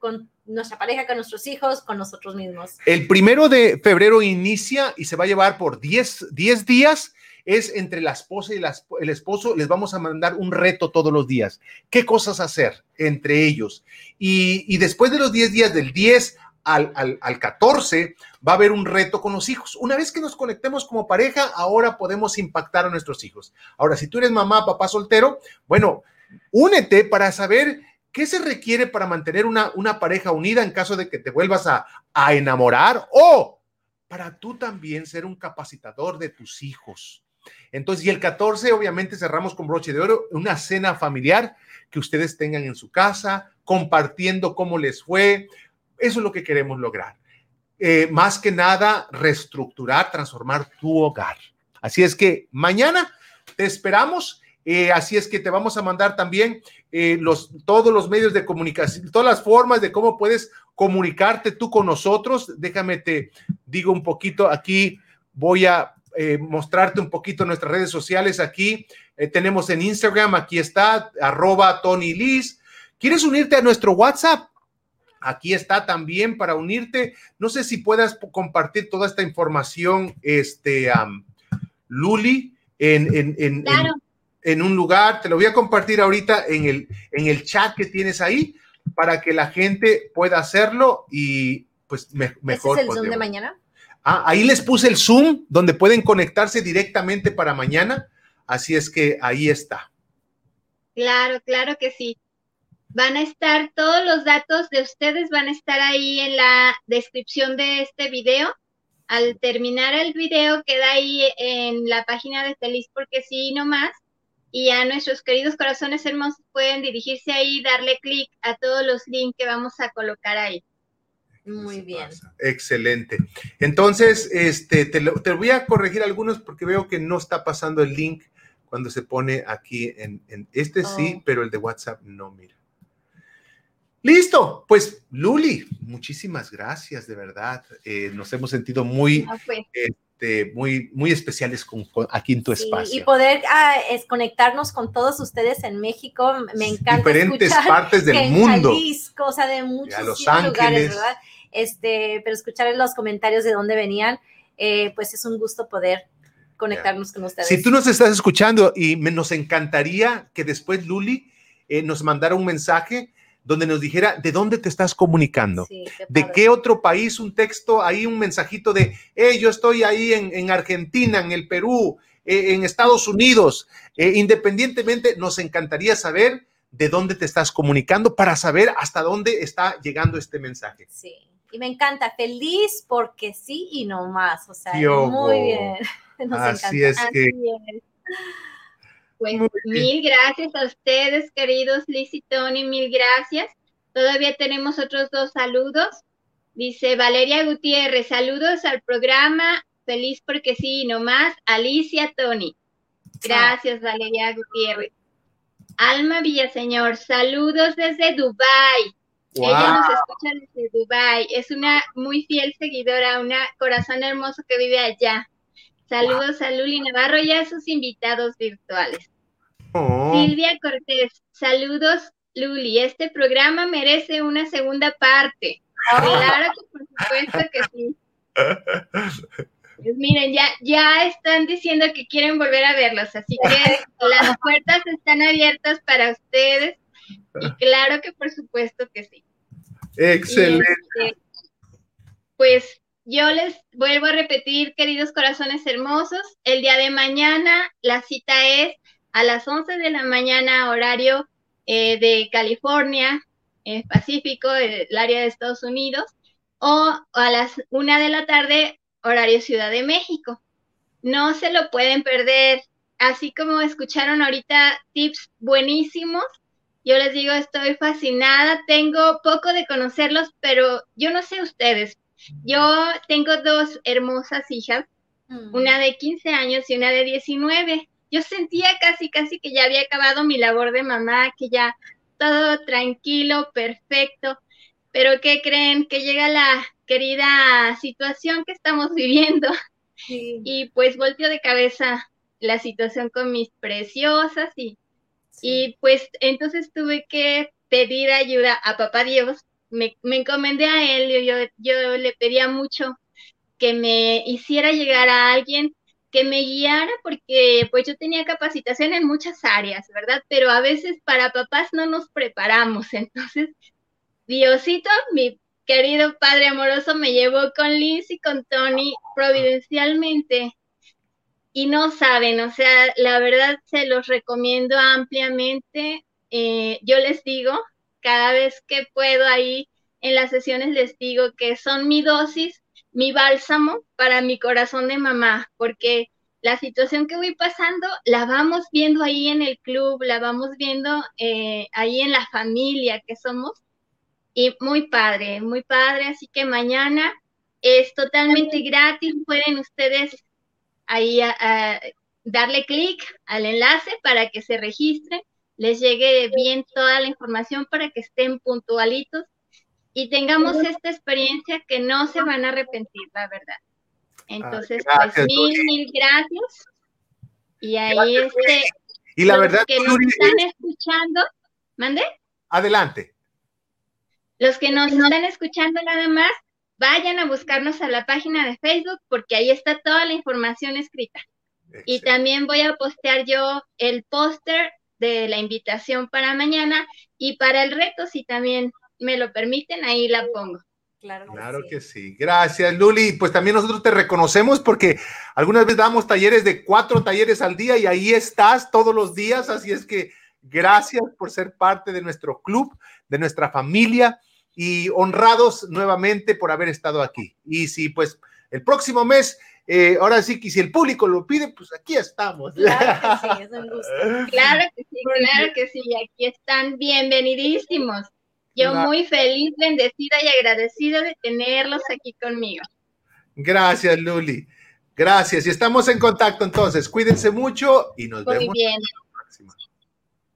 Speaker 5: con nuestra pareja, con nuestros hijos, con nosotros mismos.
Speaker 4: El primero de febrero inicia y se va a llevar por 10, 10 días. Es entre la esposa y el esposo. Les vamos a mandar un reto todos los días. ¿Qué cosas hacer entre ellos? Y, y después de los 10 días, del 10 al, al, al, 14 va a haber un reto con los hijos. Una vez que nos conectemos como pareja, ahora podemos impactar a nuestros hijos. Ahora, si tú eres mamá, papá soltero, bueno, únete para saber qué se requiere para mantener una, una pareja unida en caso de que te vuelvas a, a enamorar o para tú también ser un capacitador de tus hijos. Entonces, y el 14, obviamente, cerramos con broche de oro, una cena familiar que ustedes tengan en su casa, compartiendo cómo les fue, eso es lo que queremos lograr. Eh, más que nada, reestructurar, transformar tu hogar. Así es que mañana te esperamos. Eh, así es que te vamos a mandar también eh, los, todos los medios de comunicación, todas las formas de cómo puedes comunicarte tú con nosotros. Déjame te digo un poquito aquí, voy a eh, mostrarte un poquito nuestras redes sociales aquí. Tenemos en Instagram, aquí está, arroba Tony Liz. ¿Quieres unirte a nuestro WhatsApp? Aquí está también para unirte. No sé si puedas compartir toda esta información, este, Luli, en, en, en,
Speaker 3: Claro.
Speaker 4: en, en un lugar. Te lo voy a compartir ahorita en el, en el chat que tienes ahí para que la gente pueda hacerlo y pues me- mejor.
Speaker 5: ¿Ese es el
Speaker 4: pues,
Speaker 5: Zoom de
Speaker 4: de-
Speaker 5: mañana?
Speaker 4: Ah, ahí les puse el Zoom donde pueden conectarse directamente para mañana. Así es que ahí está.
Speaker 3: Claro, claro que sí. Van a estar todos los datos de ustedes, van a estar ahí en la descripción de este video. Al terminar el video queda ahí en la página de Feliz porque sí, no más. Y a nuestros queridos corazones hermosos pueden dirigirse ahí, darle clic a todos los links que vamos a colocar ahí.
Speaker 5: Muy bien.
Speaker 4: pasa. Excelente. Entonces, este, te, lo- te voy a corregir algunos porque veo que no está pasando el link cuando se pone aquí en, en- este sí,
Speaker 5: Oh.
Speaker 4: pero el de WhatsApp no, mira. Listo, pues Luli, muchísimas gracias, de verdad. Eh, nos hemos sentido muy,
Speaker 3: Ah, pues,
Speaker 4: este, muy, muy especiales con, con- aquí en tu
Speaker 5: Sí,
Speaker 4: espacio.
Speaker 5: y poder ah, es conectarnos con todos ustedes en México. Me encanta
Speaker 4: diferentes partes del
Speaker 5: en
Speaker 4: mundo.
Speaker 5: Jalisco, o sea, de muchos
Speaker 4: Los
Speaker 5: lugares. ¿verdad? Este, pero escuchar los comentarios de dónde venían, eh, pues es un gusto poder conectarnos con ustedes.
Speaker 4: Si tú nos estás escuchando y me- nos encantaría que después Luli eh, nos mandara un mensaje donde nos dijera de dónde te estás comunicando.
Speaker 5: Sí, qué
Speaker 4: ¿De qué otro país? Un texto, ahí un mensajito de, hey, yo estoy ahí en, en Argentina, en el Perú, eh, en Estados Unidos. Eh, independientemente, nos encantaría saber de dónde te estás comunicando para saber hasta dónde está llegando este mensaje.
Speaker 5: Sí. Y me encanta, feliz porque sí y no más. O sea, muy bien. Nos
Speaker 4: Así
Speaker 5: encanta.
Speaker 4: es
Speaker 3: así
Speaker 4: que
Speaker 3: es. Pues mil gracias a ustedes, queridos Liz y Tony, mil gracias. Todavía tenemos otros dos saludos. Dice Valeria Gutiérrez, saludos al programa, feliz porque sí, y no más, Alicia Tony. Gracias, Valeria Gutiérrez. Alma Villaseñor, saludos desde Dubai. Ella nos escucha desde Dubai. Es una muy fiel seguidora, una corazón hermoso que vive allá. Saludos a Luli Navarro y a sus invitados virtuales.
Speaker 4: Oh,
Speaker 3: Silvia Cortés, saludos Luli. Este programa merece una segunda parte. Claro que por supuesto que sí. Pues miren, ya, ya están diciendo que quieren volver a verlos, así que las puertas están abiertas para ustedes y claro que por supuesto que sí.
Speaker 4: excelente.
Speaker 3: Este, pues yo les vuelvo a repetir, queridos corazones hermosos, el día de mañana la cita es a las 11 de la mañana, horario eh, de California, eh, Pacífico, el área de Estados Unidos, o a las 1 de la tarde, horario Ciudad de México. No se lo pueden perder. Así como escucharon ahorita tips buenísimos, yo les digo, estoy fascinada, tengo poco de conocerlos, pero yo no sé ustedes. Yo tengo dos hermosas hijas mm. una de 15 años y una de 19. Yo sentía casi, casi que ya había acabado mi labor de mamá, que ya todo tranquilo, perfecto. Pero ¿qué creen? Que llega la querida situación que estamos viviendo. Y pues volteó de cabeza la situación con mis preciosas y, y pues entonces tuve que pedir ayuda a papá Dios. Me, me encomendé a él, yo, yo le pedía mucho que me hiciera llegar a alguien que me guiara porque pues yo tenía capacitación en muchas áreas, ¿verdad? Pero a veces para papás no nos preparamos. Entonces, Diosito, mi querido Padre amoroso, me llevó con Liz y con Tony providencialmente. Y no saben, o sea, la verdad se los recomiendo ampliamente. Eh, yo les digo, cada vez que puedo ahí en las sesiones les digo que son mi dosis mi bálsamo para mi corazón de mamá, porque la situación que voy pasando la vamos viendo ahí en el club, la vamos viendo eh, ahí en la familia que somos, y muy padre, muy padre, así que mañana es totalmente gratis, pueden ustedes ahí darle clic al enlace para que se registren, les llegue bien toda la información para que estén puntualitos y tengamos esta experiencia que no se van a arrepentir, la verdad. Entonces, pues mil, mil gracias. Y ahí este,
Speaker 4: y la verdad
Speaker 3: que nos están escuchando, mande.
Speaker 4: Adelante.
Speaker 3: Los que nos están escuchando nada más, vayan a buscarnos a la página de Facebook porque ahí está toda la información escrita. Y también voy a postear yo el póster de la invitación para mañana y para el reto, si también me lo permiten, ahí la pongo.
Speaker 4: Claro, que, sí. Gracias, Luli. Pues también nosotros te reconocemos porque algunas veces damos talleres de cuatro talleres al día y ahí estás todos los días. Así es que gracias por ser parte de nuestro club, de nuestra familia y honrados nuevamente por haber estado aquí. Y si pues el próximo mes, eh, ahora sí que si el público lo pide, pues aquí estamos.
Speaker 3: Claro que sí, es un gusto. Claro que sí, claro que sí, aquí están bienvenidísimos. Yo muy feliz, bendecida y agradecida de tenerlos aquí conmigo.
Speaker 4: Gracias, Luli. Gracias. Y estamos en contacto entonces. Cuídense mucho y nos vemos. Bien.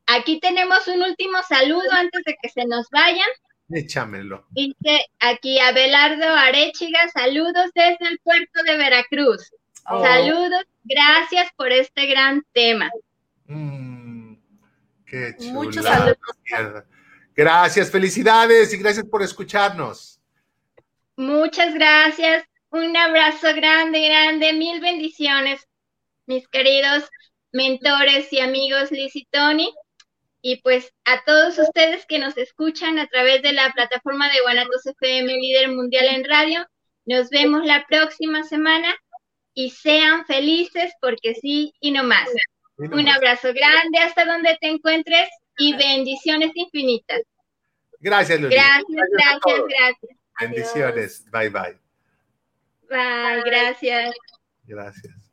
Speaker 3: Aquí tenemos un último saludo antes de que se nos vayan.
Speaker 4: Échamelo.
Speaker 3: Dice aquí Abelardo Arechiga, saludos desde el puerto de Veracruz. Oh. Saludos, gracias por este gran tema.
Speaker 4: Mm, qué chulo. Muchos saludos. Gracias, felicidades y gracias por escucharnos.
Speaker 3: Muchas gracias. Un abrazo grande, grande. Mil bendiciones, mis queridos mentores y amigos Liz y Tony. Y pues a todos ustedes que nos escuchan a través de la plataforma de Guanatos FM Líder Mundial en Radio, nos vemos la próxima semana y sean felices porque sí y no más. Un abrazo grande hasta donde te encuentres y bendiciones infinitas.
Speaker 4: Gracias,
Speaker 3: Luli. Gracias, gracias, gracias.
Speaker 4: Bendiciones. Bye, bye.
Speaker 3: Bye, gracias.
Speaker 4: Gracias.